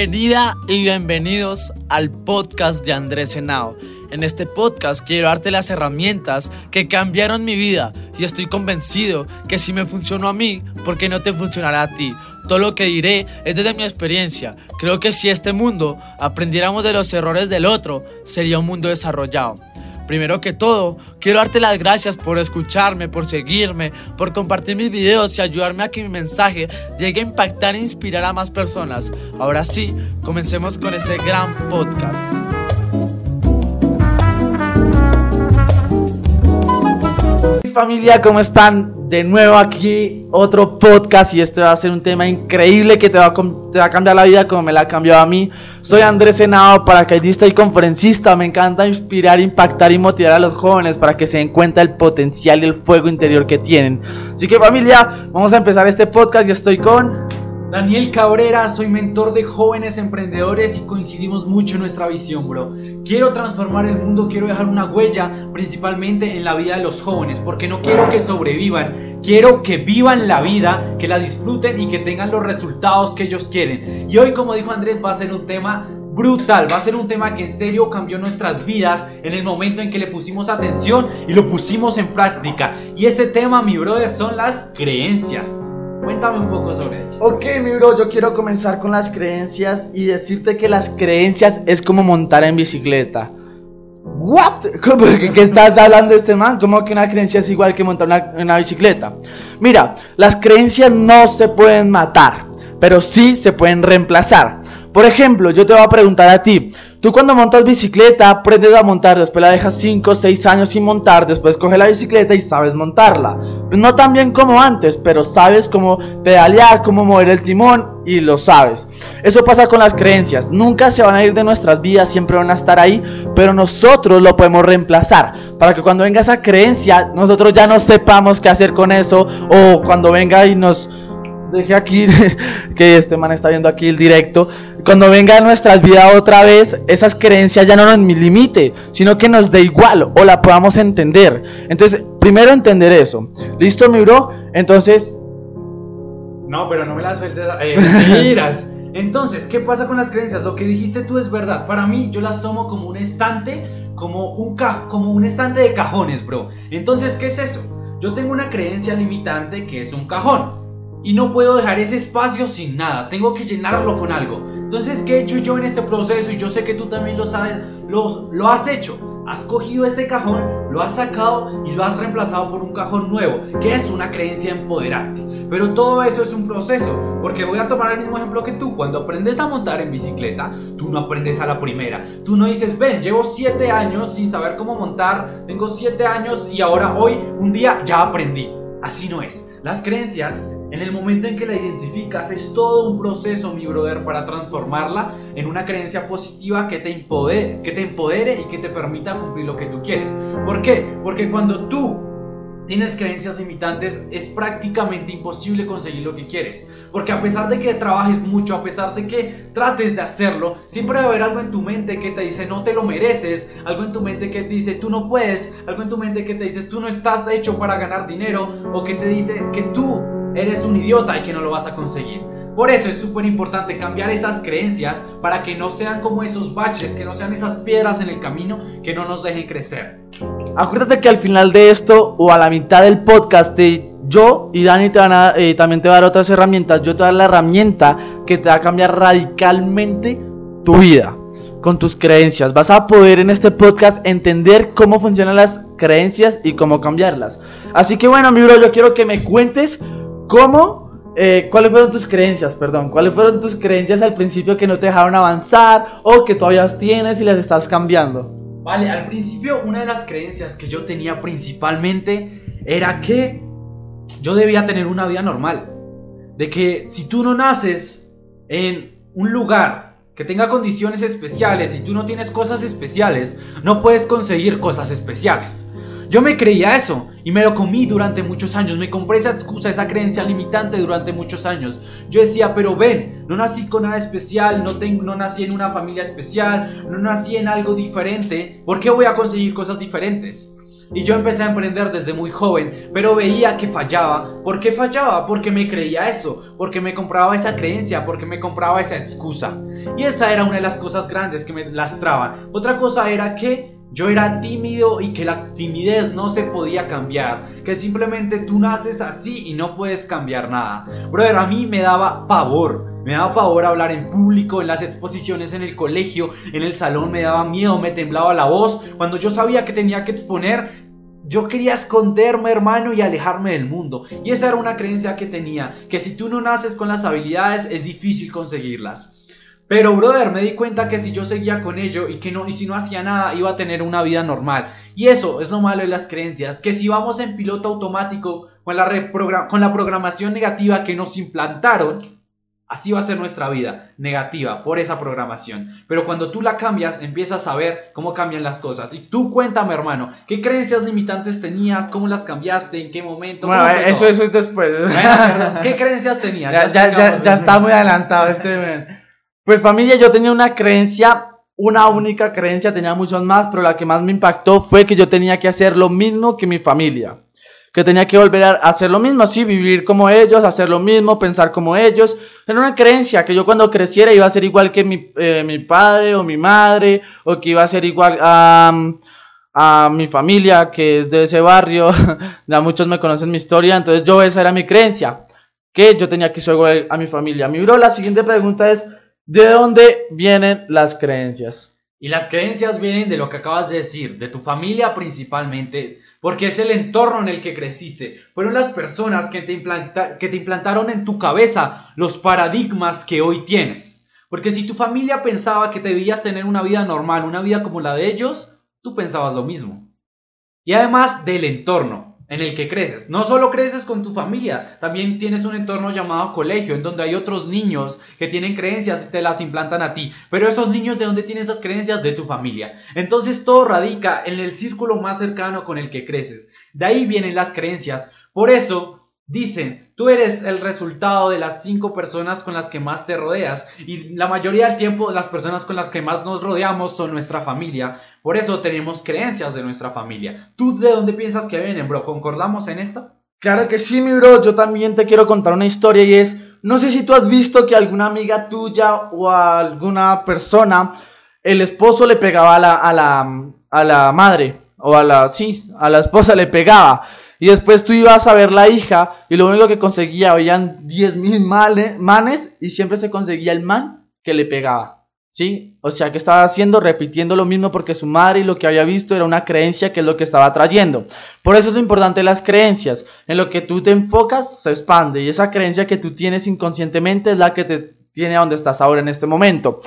Bienvenida y bienvenidos al podcast de Andrés Henao. En este podcast quiero darte las herramientas que cambiaron mi vida y estoy convencido que si me funcionó a mí, ¿por qué no te funcionará a ti? Todo lo que diré es desde mi experiencia. Creo que si este mundo aprendiéramos de los errores del otro, sería un mundo desarrollado. Primero que todo, quiero darte las gracias por escucharme, por seguirme, por compartir mis videos y ayudarme a que mi mensaje llegue a impactar e inspirar a más personas. Ahora sí, comencemos con ese gran podcast. Familia, ¿cómo están? De nuevo aquí otro podcast y este va a ser un tema increíble que te va, a, cambiar la vida como me la ha cambiado a mí. Soy Andrés Senado, paracaidista y conferencista. Me encanta inspirar, impactar y motivar a los jóvenes para que se den cuenta del potencial y el fuego interior que tienen. Así que familia, vamos a empezar este podcast y estoy con... Daniel Cabrera, soy mentor de jóvenes emprendedores y coincidimos mucho en nuestra visión, bro. Quiero transformar el mundo, quiero dejar una huella, principalmente en la vida de los jóvenes, porque no quiero que sobrevivan, quiero que vivan la vida, que la disfruten y que tengan los resultados que ellos quieren. Y hoy, como dijo Andrés, va a ser un tema brutal, va a ser un tema que en serio cambió nuestras vidas en el momento en que le pusimos atención y lo pusimos en práctica. Y ese tema, mi brother, son las creencias. Cuéntame un poco sobre ello. Ok, mi bro, yo quiero comenzar con las creencias y decirte que las creencias es como montar en bicicleta. ¿What? ¿Cómo, ¿Qué, estás hablando de este man? ¿Cómo que una creencia es igual que montar una, una bicicleta? Mira, las creencias no se pueden matar, pero sí se pueden reemplazar. Por ejemplo, yo te voy a preguntar a ti, tú cuando montas bicicleta aprendes a montar, después la dejas 5 o 6 años sin montar, después coges la bicicleta y sabes montarla. No tan bien como antes, pero sabes cómo pedalear, cómo mover el timón y lo sabes. Eso pasa con las creencias, nunca se van a ir de nuestras vidas, siempre van a estar ahí, pero nosotros lo podemos reemplazar para que cuando venga esa creencia, nosotros ya no sepamos qué hacer con eso o cuando venga y nos deje aquí que este man está viendo aquí el directo. Cuando venga a nuestras vidas otra vez, esas creencias ya no nos limite, sino que nos dé igual o la podamos entender. Entonces, primero entender eso. ¿Listo, mi bro? Entonces. No, pero no me la sueltes. Eh, Entonces, ¿qué pasa con las creencias? Lo que dijiste tú es verdad. Para mí, yo las tomo como un estante, como un, como un estante de cajones, bro. Entonces, ¿qué es eso? Yo tengo una creencia limitante que es un cajón y no puedo dejar ese espacio sin nada, tengo que llenarlo con algo. Entonces, ¿qué he hecho yo en este proceso? Y yo sé que tú también lo sabes, lo has hecho. Has cogido ese cajón, lo has sacado y lo has reemplazado por un cajón nuevo, que es una creencia empoderante. Pero todo eso es un proceso, porque voy a tomar el mismo ejemplo que tú. Cuando aprendes a montar en bicicleta, tú no aprendes a la primera. Tú no dices, ven, llevo 7 años sin saber cómo montar, tengo 7 años y ahora hoy, un día, ya aprendí. Así no es. Las creencias en el momento en que la identificas es todo un proceso, mi brother, para transformarla en una creencia positiva que te, empodere, que te empodere y que te permita cumplir lo que tú quieres. ¿Por qué? Porque cuando tú tienes creencias limitantes, es prácticamente imposible conseguir lo que quieres. Porque a pesar de que trabajes mucho, a pesar de que trates de hacerlo, siempre va a haber algo en tu mente que te dice no te lo mereces, algo en tu mente que te dice tú no puedes, algo en tu mente que te dice tú no estás hecho para ganar dinero, o que te dice que tú eres un idiota y que no lo vas a conseguir. Por eso es súper importante cambiar esas creencias para que no sean como esos baches, que no sean esas piedras en el camino que no nos dejen crecer. Acuérdate que al final de esto o a la mitad del podcast yo y Dani te van a, eh, también te va a dar otras herramientas. Yo te voy a dar la herramienta que te va a cambiar radicalmente tu vida con tus creencias. Vas a poder en este podcast entender cómo funcionan las creencias y cómo cambiarlas. Así que bueno, mi yo quiero que me cuentes ¿Cómo? Eh, ¿Cuáles fueron tus creencias? Perdón, ¿cuáles fueron tus creencias al principio que no te dejaron avanzar o que todavía tienes y las estás cambiando? Vale, al principio una de las creencias que yo tenía principalmente era que yo debía tener una vida normal. De que si tú no naces en un lugar que tenga condiciones especiales y tú no tienes cosas especiales, no puedes conseguir cosas especiales. Yo me creía eso y me lo comí durante muchos años. Me compré esa excusa, esa creencia limitante durante muchos años. Yo decía, pero ven, no nací con nada especial, no, nací en una familia especial, no nací en algo diferente. ¿Por qué voy a conseguir cosas diferentes? y yo empecé a emprender desde muy joven, pero veía que fallaba. ¿Por qué fallaba? Porque me creía eso, porque me compraba esa creencia, porque me compraba esa excusa. Y esa era una de las cosas grandes que me lastraban. Otra cosa era que yo era tímido y que la timidez no se podía cambiar, que simplemente tú naces así y no puedes cambiar nada. Brother, a mí me daba pavor, me daba pavor hablar en público, en las exposiciones en el colegio, en el salón me daba miedo, me temblaba la voz. Cuando yo sabía que tenía que exponer, yo quería esconderme, hermano, y alejarme del mundo. Y esa era una creencia que tenía, que si tú no naces con las habilidades es difícil conseguirlas. Pero, brother, me di cuenta que si yo seguía con ello y que no, y si no hacía nada, iba a tener una vida normal. Y eso es lo malo de las creencias, que si vamos en piloto automático con la, con la programación negativa que nos implantaron, así va a ser nuestra vida, negativa, por esa programación. Pero cuando tú la cambias, empiezas a ver cómo cambian las cosas. Y tú cuéntame, hermano, ¿qué creencias limitantes tenías? ¿Cómo las cambiaste? ¿En qué momento? Bueno, eso, eso es después. ¿Qué creencias tenías? Ya, ya, ya, ya está muy adelantado este... Pues familia, yo tenía una creencia, una única creencia, tenía muchas más, pero la que más me impactó fue que yo tenía que hacer lo mismo que mi familia. Que tenía que volver a hacer lo mismo, así, vivir como ellos, hacer lo mismo, pensar como ellos. Era una creencia que yo cuando creciera iba a ser igual que mi, eh, mi padre o mi madre, o que iba a ser igual a, a mi familia, que es de ese barrio. ya muchos me conocen mi historia, entonces yo esa era mi creencia, que yo tenía que ser igual a mi familia. Mi bro, la siguiente pregunta es... ¿De dónde vienen las creencias? Y las creencias vienen de lo que acabas de decir, de tu familia principalmente, porque es el entorno en el que creciste. Fueron las personas que te, que te implantaron en tu cabeza los paradigmas que hoy tienes. Porque si tu familia pensaba que debías tener una vida normal, una vida como la de ellos, tú pensabas lo mismo. Y además del entorno en el que creces. No solo creces con tu familia, también tienes un entorno llamado colegio, en donde hay otros niños que tienen creencias y te las implantan a ti. Pero esos niños, ¿de dónde tienen esas creencias? De su familia. Entonces todo radica en el círculo más cercano con el que creces. De ahí vienen las creencias. Por eso Dicen, tú eres el resultado de las cinco personas con las que más te rodeas y la mayoría del tiempo las personas con las que más nos rodeamos son nuestra familia. Por eso tenemos creencias de nuestra familia. ¿Tú de dónde piensas que vienen, bro? ¿Concordamos en esto? Claro que sí, mi bro. Yo también te quiero contar una historia y es, no sé si tú has visto que alguna amiga tuya o alguna persona, el esposo le pegaba a la, a la, a la madre o a la, sí, a la esposa le pegaba. Y después tú ibas a ver la hija y lo único que conseguía, oían 10 mil manes y siempre se conseguía el man que le pegaba. ¿Sí? O sea que estaba haciendo, repitiendo lo mismo porque su madre y lo que había visto era una creencia que es lo que estaba trayendo. Por eso es lo importante las creencias. En lo que tú te enfocas se expande y esa creencia que tú tienes inconscientemente es la que te tiene a donde estás ahora en este momento.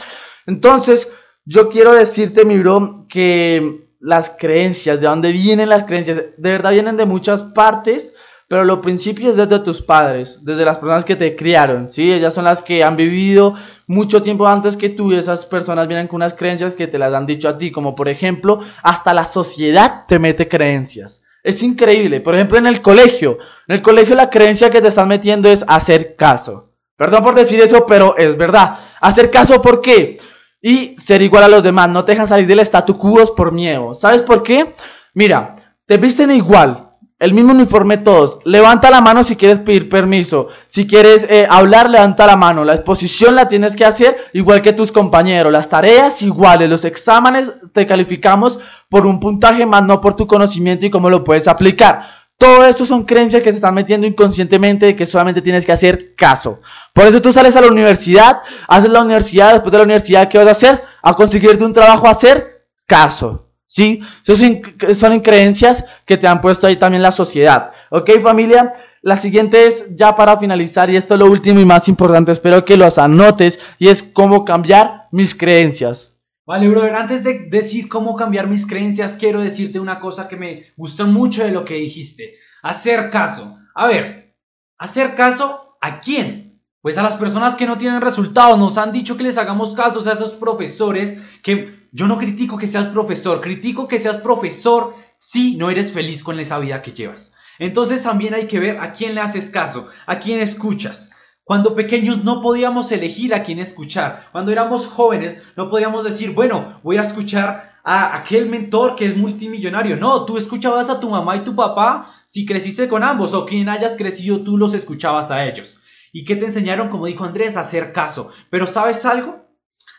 Entonces, yo quiero decirte, mi bro, que las creencias, de dónde vienen las creencias. De verdad vienen de muchas partes, pero lo principio es desde tus padres, desde las personas que te criaron, ¿sí? Ellas son las que han vivido mucho tiempo antes que tú y esas personas vienen con unas creencias que te las han dicho a ti, como por ejemplo, hasta la sociedad te mete creencias. Es increíble. Por ejemplo, en el colegio. En el colegio la creencia que te están metiendo es hacer caso. Perdón por decir eso, pero es verdad. Hacer caso, ¿por qué? Y ser igual a los demás. No te dejan salir del statu quo por miedo. ¿Sabes por qué? Mira, te visten igual. El mismo uniforme todos. Levanta la mano si quieres pedir permiso. Si quieres eh, hablar, levanta la mano. La exposición la tienes que hacer igual que tus compañeros. Las tareas iguales. Los exámenes te calificamos por un puntaje más, no por tu conocimiento y cómo lo puedes aplicar. Todo eso son creencias que se están metiendo inconscientemente de que solamente tienes que hacer caso. Por eso tú sales a la universidad, haces la universidad, después de la universidad, ¿qué vas a hacer? A conseguirte un trabajo, a hacer caso. ¿Sí? Esas son creencias que te han puesto ahí también la sociedad. ¿Ok, familia? La siguiente es ya para finalizar, y esto es lo último y más importante, espero que los anotes, y es cómo cambiar mis creencias. Vale, brother, antes de decir cómo cambiar mis creencias, quiero decirte una cosa que me gustó mucho de lo que dijiste. Hacer caso. A ver, ¿hacer caso a quién? Pues a las personas que no tienen resultados. Nos han dicho que les hagamos caso a esos profesores que yo no critico que seas profesor, critico que seas profesor si no eres feliz con esa vida que llevas. Entonces también hay que ver a quién le haces caso, a quién escuchas. Cuando pequeños no podíamos elegir a quién escuchar. Cuando éramos jóvenes no podíamos decir, bueno, voy a escuchar a aquel mentor que es multimillonario. No, tú escuchabas a tu mamá y tu papá si creciste con ambos o quien hayas crecido tú los escuchabas a ellos. ¿Y qué te enseñaron? Como dijo Andrés, hacer caso. Pero ¿sabes algo?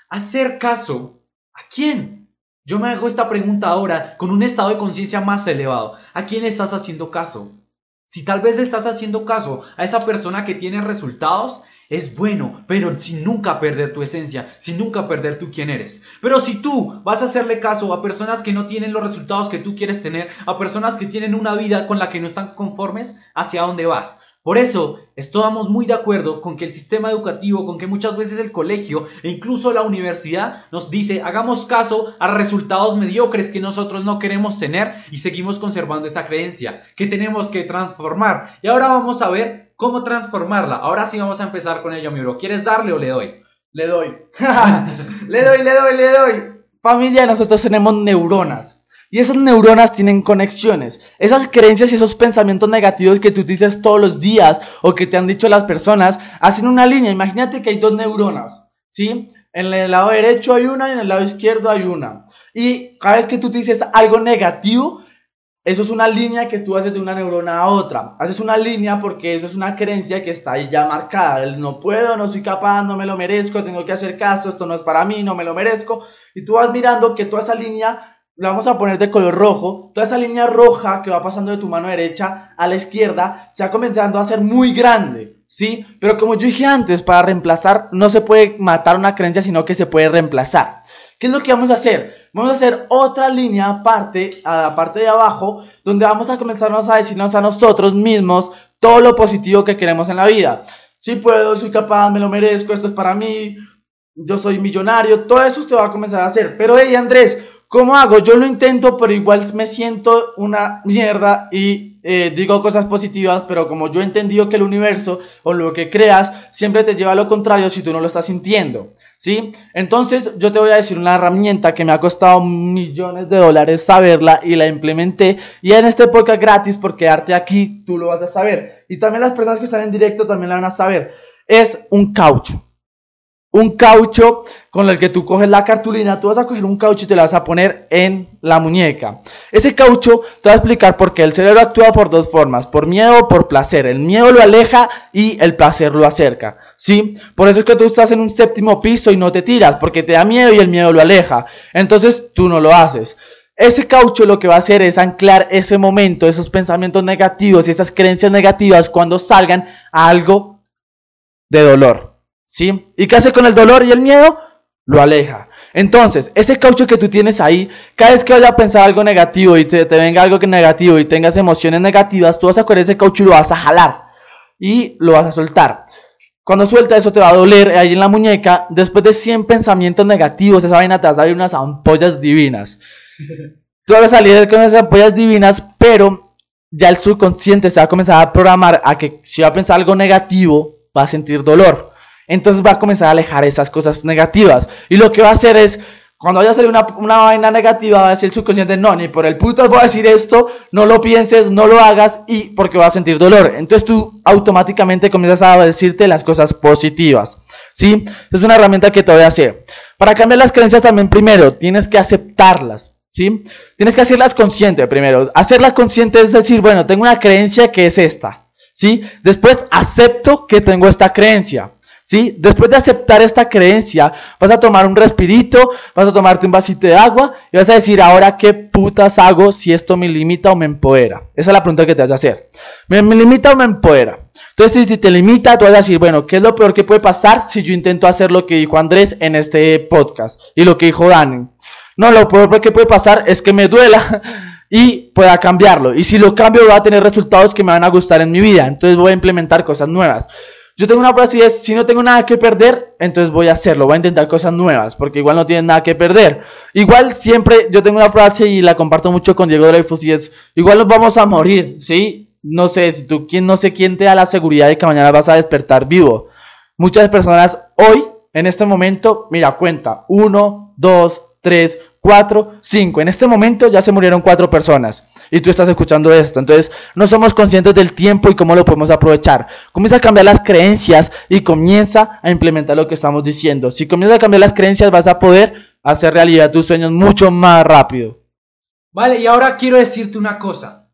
Hacer caso. ¿A quién? Yo me hago esta pregunta ahora con un estado de conciencia más elevado. ¿A quién estás haciendo caso? Si tal vez le estás haciendo caso a esa persona que tiene resultados, es bueno, pero sin nunca perder tu esencia, sin nunca perder tú quién eres. Pero si tú vas a hacerle caso a personas que no tienen los resultados que tú quieres tener, a personas que tienen una vida con la que no están conformes, ¿hacia dónde vas? Por eso estamos muy de acuerdo con que el sistema educativo, con que muchas veces el colegio e incluso la universidad nos dice hagamos caso a resultados mediocres que nosotros no queremos tener y seguimos conservando esa creencia que tenemos que transformar. Y ahora vamos a ver cómo transformarla. Ahora sí vamos a empezar con ello, mi bro. ¿Quieres darle o le doy? Le doy. le doy, le doy, le doy. Familia, nosotros tenemos neuronas. Y esas neuronas tienen conexiones. Esas creencias y esos pensamientos negativos que tú dices todos los días o que te han dicho las personas hacen una línea. Imagínate que hay dos neuronas, ¿sí? En el lado derecho hay una y en el lado izquierdo hay una. Y cada vez que tú dices algo negativo, eso es una línea que tú haces de una neurona a otra. Haces una línea porque eso es una creencia que está ahí ya marcada. El no puedo, no soy capaz, no me lo merezco, tengo que hacer caso, esto no es para mí, no me lo merezco. Y tú vas mirando que toda esa línea la vamos a poner de color rojo, toda esa línea roja que va pasando de tu mano derecha a la izquierda se va comenzando a hacer muy grande, ¿sí? Pero como yo dije antes, para reemplazar no se puede matar una creencia, sino que se puede reemplazar. ¿Qué es lo que vamos a hacer? Vamos a hacer otra línea aparte, a la parte de abajo, donde vamos a comenzarnos a decirnos a nosotros mismos todo lo positivo que queremos en la vida. Si puedo, soy capaz, me lo merezco, esto es para mí, yo soy millonario, todo eso usted va a comenzar a hacer. Pero hey Andrés, ¿Cómo hago? Yo lo intento, pero igual me siento una mierda y eh, digo cosas positivas, pero como yo he entendido que el universo o lo que creas siempre te lleva a lo contrario si tú no lo estás sintiendo, ¿sí? Entonces yo te voy a decir una herramienta que me ha costado millones de dólares saberla y la implementé y en este podcast gratis porque quedarte aquí tú lo vas a saber y también las personas que están en directo también la van a saber. Es un caucho un caucho con el que tú coges la cartulina, tú vas a coger un caucho y te lo vas a poner en la muñeca. Ese caucho te va a explicar por qué el cerebro actúa por dos formas, por miedo o por placer. El miedo lo aleja y el placer lo acerca. ¿Sí? Por eso es que tú estás en un séptimo piso y no te tiras, porque te da miedo y el miedo lo aleja. Entonces tú no lo haces. Ese caucho lo que va a hacer es anclar ese momento, esos pensamientos negativos y esas creencias negativas cuando salgan a algo de dolor. ¿Sí? ¿Y qué hace con el dolor y el miedo? Lo aleja. Entonces, ese caucho que tú tienes ahí, cada vez que vayas a pensar algo negativo y te, venga algo que negativo y tengas emociones negativas, tú vas a coger ese caucho y lo vas a jalar y lo vas a soltar. Cuando suelta eso te va a doler ahí en la muñeca. Después de 100 pensamientos negativos, esa vaina te va a salir unas ampollas divinas. Tú vas a salir con esas ampollas divinas, pero ya el subconsciente se va a comenzar a programar a que si va a pensar algo negativo, va a sentir dolor. Entonces va a comenzar a alejar esas cosas negativas. Y lo que va a hacer es, cuando vaya a salir una, una vaina negativa, va a decir el subconsciente, no, ni por el puto voy a decir esto, no lo pienses, no lo hagas, y porque vas a sentir dolor. Entonces tú automáticamente comienzas a decirte las cosas positivas. ¿Sí? Es una herramienta que te voy a hacer. Para cambiar las creencias también primero, tienes que aceptarlas. ¿Sí? Tienes que hacerlas consciente primero. Hacerlas consciente es decir, bueno, tengo una creencia que es esta. ¿Sí? Después acepto que tengo esta creencia. ¿Sí? Después de aceptar esta creencia, vas a tomar un respirito, vas a tomarte un vasito de agua y vas a decir, ahora qué putas hago si esto me limita o me empodera. Esa es la pregunta que te vas a hacer. ¿Me, limita o me empodera? Entonces, si te limita, tú vas a decir, bueno, ¿qué es lo peor que puede pasar si yo intento hacer lo que dijo Andrés en este podcast y lo que dijo Dani? No, lo peor que puede pasar es que me duela y pueda cambiarlo. Y si lo cambio, va a tener resultados que me van a gustar en mi vida. Entonces voy a implementar cosas nuevas. Yo tengo una frase y es, si no tengo nada que perder, entonces voy a hacerlo, voy a intentar cosas nuevas, porque igual no tienen nada que perder. Igual siempre yo tengo una frase y la comparto mucho con Diego Dreyfus y es, igual nos vamos a morir, ¿sí? No sé, si tú, quién, no sé quién te da la seguridad de que mañana vas a despertar vivo. Muchas personas hoy, en este momento, mira, cuenta, uno, dos, tres, cuatro, cinco. En este momento ya se murieron cuatro personas y tú estás escuchando esto. Entonces, no somos conscientes del tiempo y cómo lo podemos aprovechar. Comienza a cambiar las creencias y comienza a implementar lo que estamos diciendo. Si comienzas a cambiar las creencias, vas a poder hacer realidad tus sueños mucho más rápido. Vale, y ahora quiero decirte una cosa.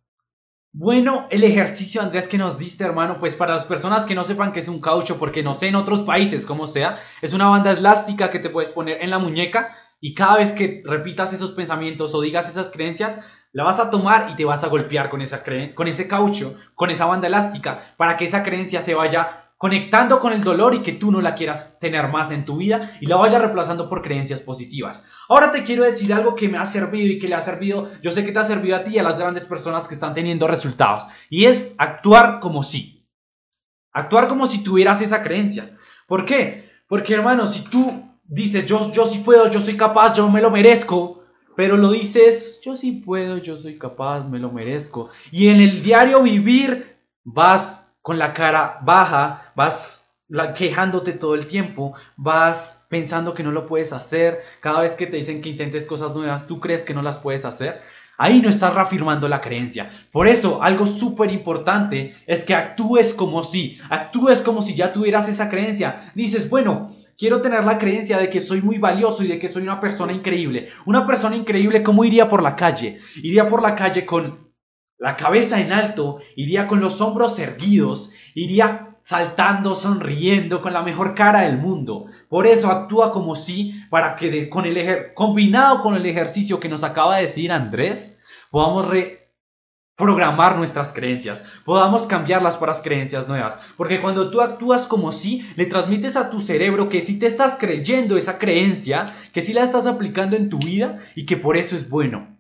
Bueno, el ejercicio, Andrés, que nos diste, hermano, pues para las personas que no sepan que es un caucho, porque no sé en otros países cómo sea, es una banda elástica que te puedes poner en la muñeca y cada vez que repitas esos pensamientos o digas esas creencias, la vas a tomar y te vas a golpear con, esa con ese caucho, con esa banda elástica, para que esa creencia se vaya conectando con el dolor y que tú no la quieras tener más en tu vida y la vaya reemplazando por creencias positivas. Ahora te quiero decir algo que me ha servido y que le ha servido, yo sé que te ha servido a ti y a las grandes personas que están teniendo resultados, y es actuar como si. Actuar como si tuvieras esa creencia. ¿Por qué? Porque hermano, si tú dices, yo, yo sí puedo, yo soy capaz, yo me lo merezco, pero lo dices, yo sí puedo, yo soy capaz, me lo merezco, y en el diario vivir vas con la cara baja, vas quejándote todo el tiempo, vas pensando que no lo puedes hacer, cada vez que te dicen que intentes cosas nuevas, tú crees que no las puedes hacer. Ahí no estás reafirmando la creencia. Por eso, algo súper importante es que actúes como si, actúes como si ya tuvieras esa creencia. Dices, bueno, quiero tener la creencia de que soy muy valioso y de que soy una persona increíble. Una persona increíble, ¿cómo iría por la calle? Iría por la calle con la cabeza en alto, iría con los hombros erguidos, iría saltando, sonriendo, con la mejor cara del mundo. Por eso actúa como si, para que con el combinado con el ejercicio que nos acaba de decir Andrés, podamos reprogramar nuestras creencias, podamos cambiarlas para creencias nuevas. Porque cuando tú actúas como si, le transmites a tu cerebro que si te estás creyendo esa creencia, que si la estás aplicando en tu vida y que por eso es bueno.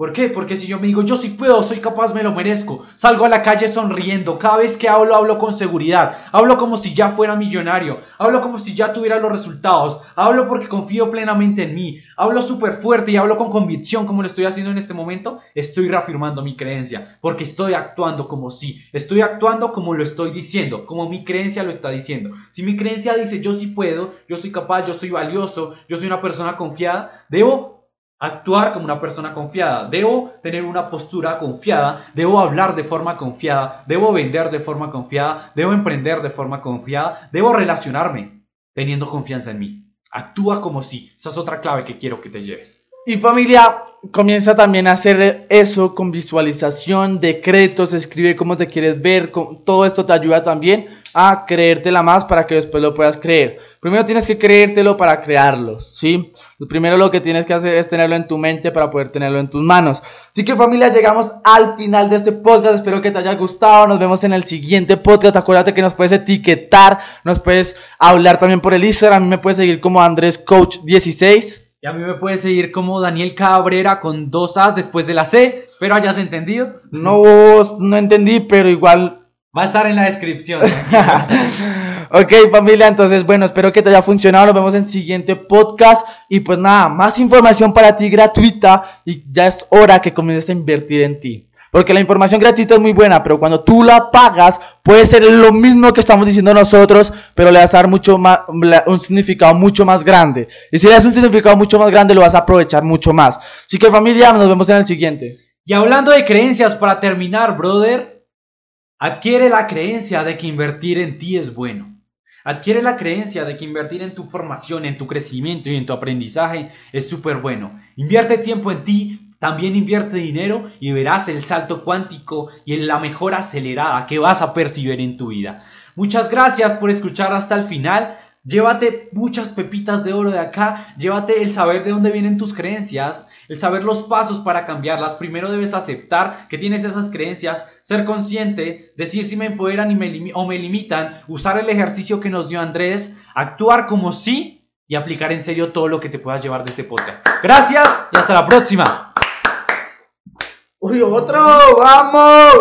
¿Por qué? Porque si yo me digo, yo sí puedo, soy capaz, me lo merezco, salgo a la calle sonriendo, cada vez que hablo, hablo con seguridad, hablo como si ya fuera millonario, hablo como si ya tuviera los resultados, hablo porque confío plenamente en mí, hablo súper fuerte y hablo con convicción como lo estoy haciendo en este momento, estoy reafirmando mi creencia, porque estoy actuando como si, estoy actuando como lo estoy diciendo, como mi creencia lo está diciendo. Si mi creencia dice, yo sí puedo, yo soy capaz, yo soy valioso, yo soy una persona confiada, debo actuar como una persona confiada, debo tener una postura confiada, debo hablar de forma confiada, debo vender de forma confiada, debo emprender de forma confiada, debo relacionarme teniendo confianza en mí. Actúa como si, esa es otra clave que quiero que te lleves. Y familia, comienza también a hacer eso con visualización, decretos, escribe cómo te quieres ver, todo esto te ayuda también a creértela más para que después lo puedas creer. Primero tienes que creértelo para crearlo, ¿sí? Primero lo que tienes que hacer es tenerlo en tu mente para poder tenerlo en tus manos. Así que familia, llegamos al final de este podcast. Espero que te haya gustado. Nos vemos en el siguiente podcast. Acuérdate que nos puedes etiquetar, nos puedes hablar también por el Instagram. A mí me puedes seguir como Andrés Coach 16. Y a mí me puedes seguir como Daniel Cabrera con dos A's después de la C. Espero hayas entendido. No, no entendí, pero igual Va a estar en la descripción. ok, familia, entonces, bueno, espero que te haya funcionado. Nos vemos en el siguiente podcast. Y pues nada, más información para ti gratuita. Y ya es hora que comiences a invertir en ti. Porque la información gratuita es muy buena, pero cuando tú la pagas, puede ser lo mismo que estamos diciendo nosotros, pero le vas a dar mucho más, un significado mucho más grande. Y si le das un significado mucho más grande, lo vas a aprovechar mucho más. Así que familia, nos vemos en el siguiente. Y hablando de creencias, para terminar, brother, Adquiere la creencia de que invertir en ti es bueno. Adquiere la creencia de que invertir en tu formación, en tu crecimiento y en tu aprendizaje es súper bueno. Invierte tiempo en ti, también invierte dinero y verás el salto cuántico y la mejora acelerada que vas a percibir en tu vida. Muchas gracias por escuchar hasta el final. Llévate muchas pepitas de oro de acá, llévate el saber de dónde vienen tus creencias, el saber los pasos para cambiarlas. Primero debes aceptar que tienes esas creencias, ser consciente, decir si me empoderan y me o me limitan, usar el ejercicio que nos dio Andrés, actuar como sí y aplicar en serio todo lo que te puedas llevar de ese podcast. Gracias y hasta la próxima. Uy, otro, vamos.